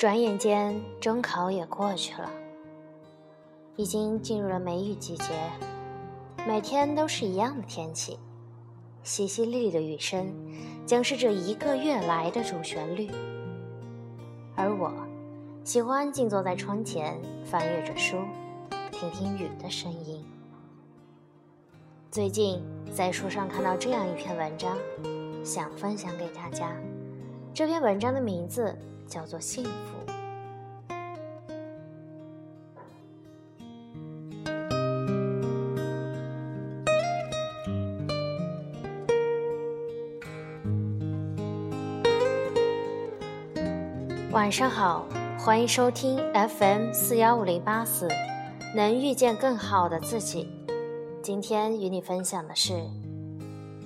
转眼间，中考也过去了，已经进入了梅雨季节，每天都是一样的天气，淅淅沥沥的雨声将是这一个月来的主旋律。而我，喜欢静坐在窗前，翻阅着书，听听雨的声音。最近在书上看到这样一篇文章，想分享给大家。这篇文章的名字叫做《幸福》。晚上好，欢迎收听 FM 四幺五零八四，能遇见更好的自己。今天与你分享的是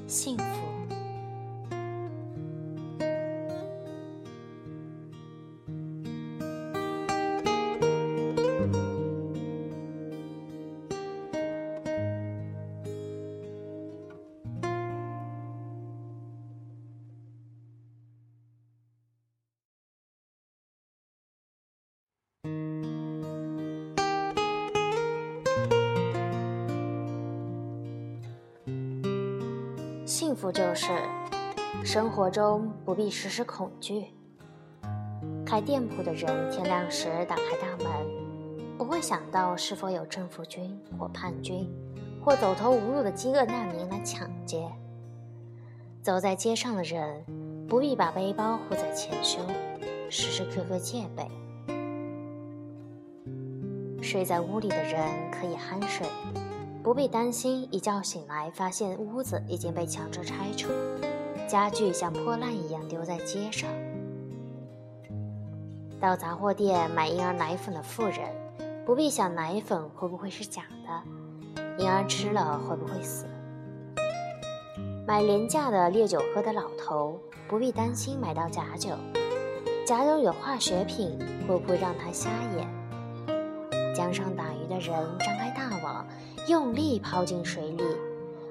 幸福。幸福就是生活中不必时时恐惧。开店铺的人天亮时打开大门，不会想到是否有政府军或叛军，或走投无路的饥饿难民来抢劫。走在街上的人不必把背包护在前胸，时时刻刻戒备。睡在屋里的人可以酣睡。不必担心，一觉醒来发现屋子已经被强制拆除，家具像破烂一样丢在街上。到杂货店买婴儿奶粉的妇人，不必想奶粉会不会是假的，婴儿吃了会不会死。买廉价的烈酒喝的老头，不必担心买到假酒，假酒有化学品会不会让他瞎眼。江上打鱼的人张开大网。用力抛进水里，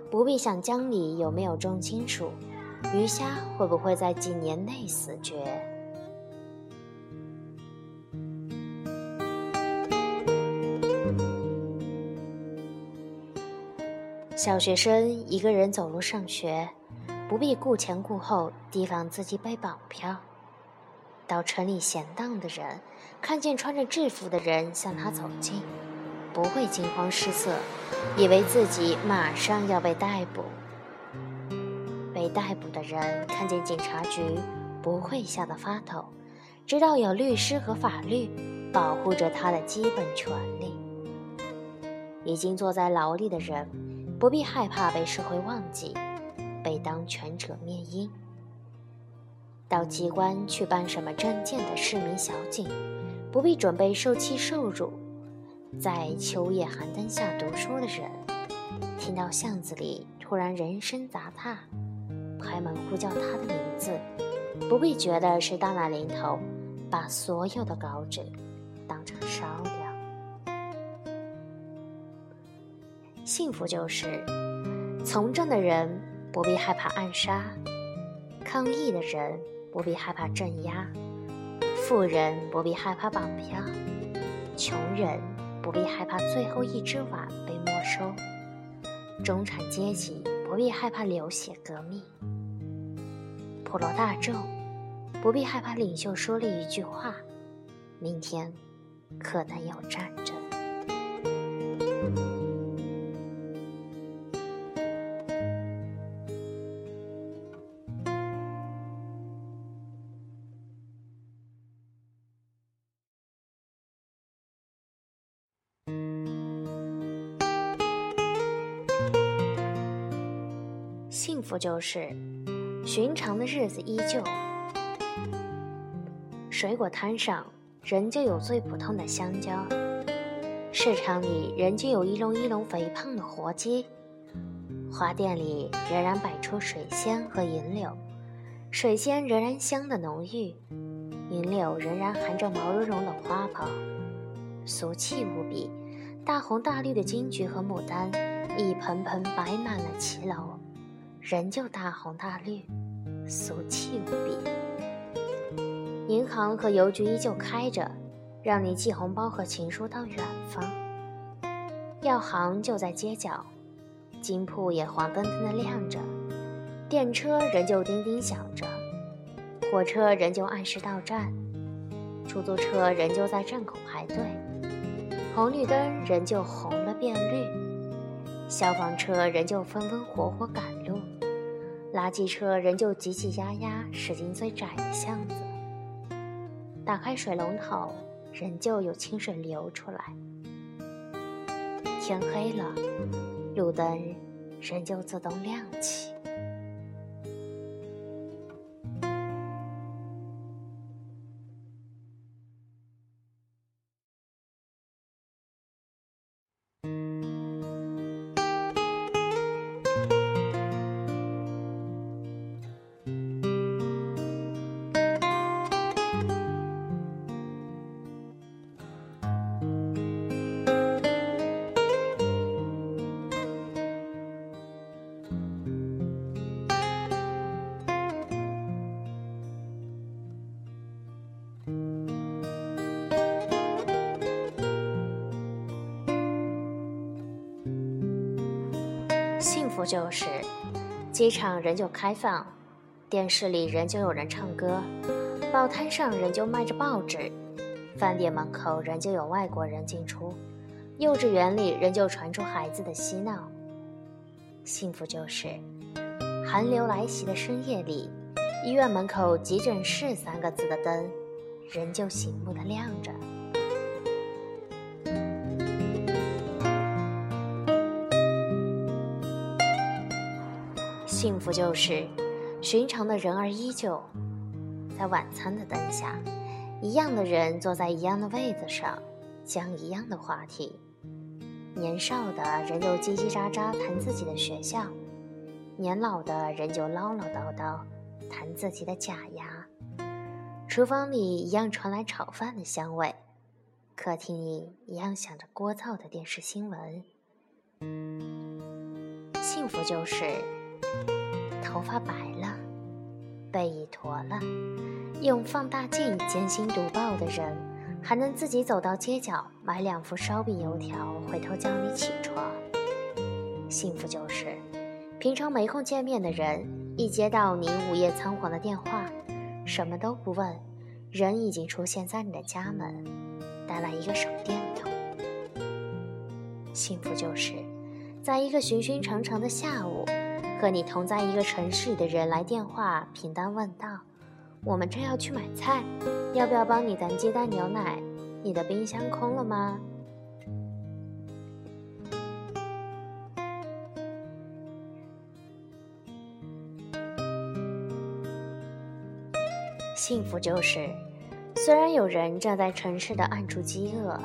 不必想江里有没有重金属，鱼虾会不会在几年内死绝。小学生一个人走路上学，不必顾前顾后提防自己被绑票。到城里闲荡的人，看见穿着制服的人向他走近。不会惊慌失色，以为自己马上要被逮捕。被逮捕的人看见警察局，不会吓得发抖，知道有律师和法律保护着他的基本权利。已经坐在牢里的人，不必害怕被社会忘记，被当权者灭音。到机关去办什么证件的市民小景，不必准备受气受辱。在秋夜寒灯下读书的人，听到巷子里突然人声杂沓，拍门呼叫他的名字，不必觉得是大难临头，把所有的稿纸当成烧掉。幸福就是从政的人不必害怕暗杀，抗议的人不必害怕镇压，富人不必害怕绑票，穷人。不必害怕最后一只碗被没收，中产阶级不必害怕流血革命，普罗大众不必害怕领袖说了一句话，明天可能有战争。福就是寻常的日子依旧，水果摊上仍旧有最普通的香蕉，市场里仍旧有一笼一笼肥胖的活鸡，花店里仍然摆出水仙和银柳，水仙仍然香的浓郁，银柳仍然含着毛茸茸的花苞，俗气无比，大红大绿的金桔和牡丹一盆盆摆满了骑楼。仍旧大红大绿，俗气无比。银行和邮局依旧开着，让你寄红包和情书到远方。药行就在街角，金铺也黄澄澄的亮着，电车仍旧叮叮响着，火车仍旧按时到站，出租车仍旧在站口排队，红绿灯仍旧红了变绿，消防车仍旧风风火火赶路。垃圾车仍旧挤挤压压驶进最窄的巷子，打开水龙头，仍旧有清水流出来。天黑了，路灯仍旧自动亮起。就是，机场仍旧开放，电视里仍旧有人唱歌，报摊上仍旧卖着报纸，饭店门口仍旧有外国人进出，幼稚园里仍旧传出孩子的嬉闹。幸福就是，寒流来袭的深夜里，医院门口急诊室三个字的灯，仍旧醒目的亮着。幸福就是，寻常的人儿依旧，在晚餐的灯下，一样的人坐在一样的位子上，讲一样的话题。年少的人就叽叽喳喳谈自己的学校，年老的人就唠唠叨叨谈自己的假牙。厨房里一样传来炒饭的香味，客厅里一样响着聒噪的电视新闻。幸福就是。头发白了，背已驼了，用放大镜艰辛读报的人，还能自己走到街角买两副烧饼油条，回头叫你起床。幸福就是，平常没空见面的人，一接到你午夜仓皇的电话，什么都不问，人已经出现在你的家门，带来一个手电筒。幸福就是，在一个寻寻常常的下午。和你同在一个城市里的人来电话，平淡问道：“我们正要去买菜，要不要帮你担鸡蛋牛奶？你的冰箱空了吗？”幸福就是，虽然有人正在城市的暗处饥饿，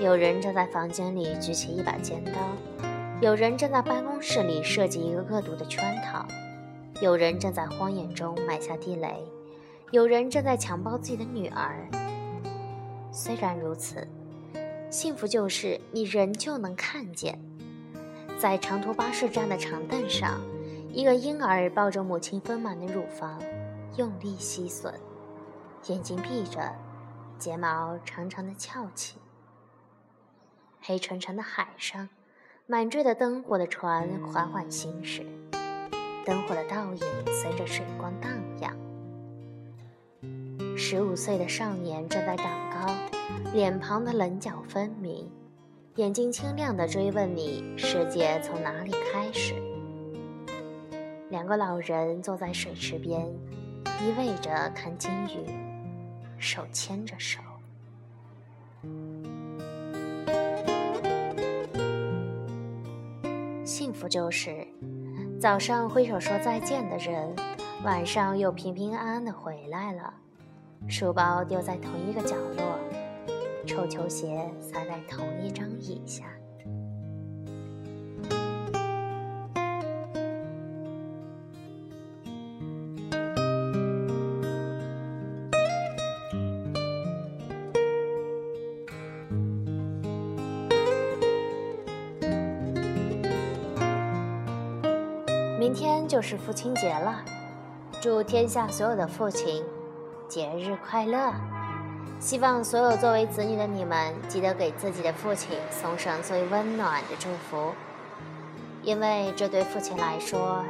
有人正在房间里举起一把尖刀。有人正在办公室里设计一个恶毒的圈套，有人正在荒野中埋下地雷，有人正在强暴自己的女儿。虽然如此，幸福就是你仍旧能看见，在长途巴士站的长凳上，一个婴儿抱着母亲丰满的乳房，用力吸吮，眼睛闭着，睫毛长长的翘起。黑沉沉的海上。满缀的灯火的船缓缓行驶，灯火的倒影随着水光荡漾。十五岁的少年正在长高，脸庞的棱角分明，眼睛清亮地追问你：世界从哪里开始？两个老人坐在水池边，依偎着看金鱼，手牵着手。不就是，早上挥手说再见的人，晚上又平平安安的回来了。书包丢在同一个角落，臭球鞋撒在同一张椅下。今天就是父亲节了，祝天下所有的父亲节日快乐！希望所有作为子女的你们，记得给自己的父亲送上最温暖的祝福，因为这对父亲来说，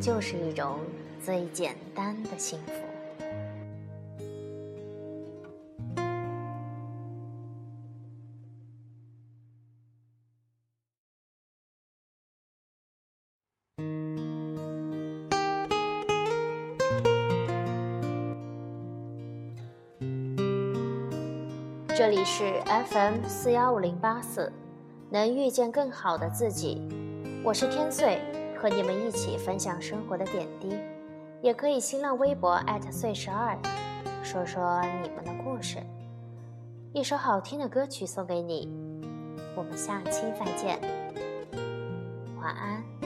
就是一种最简单的幸福。这里是 FM 四幺五零八四，能遇见更好的自己。我是天岁，和你们一起分享生活的点滴。也可以新浪微博艾特岁十二，说说你们的故事。一首好听的歌曲送给你，我们下期再见，晚安。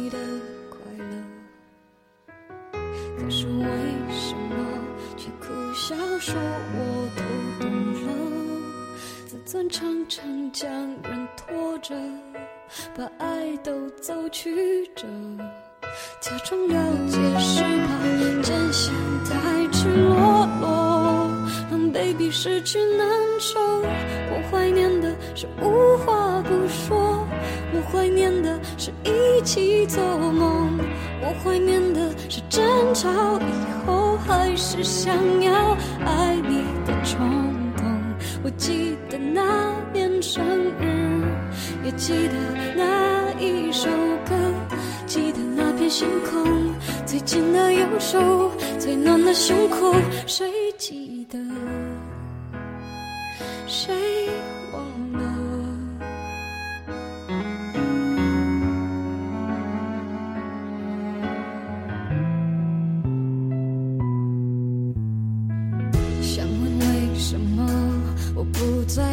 你的快乐，可是为什么却苦笑说我都懂了，自尊常常将人拖着，把爱都走曲折，假装了解是怕真相太赤裸裸，让 baby 失去难受。我怀念的是无话不说，我怀念的是一起做梦，我怀念的是争吵以后。还是想要爱你。的冲动。我记得那年生日，也记得那一首歌，记得那片星空，最紧的右手，最暖的胸口，谁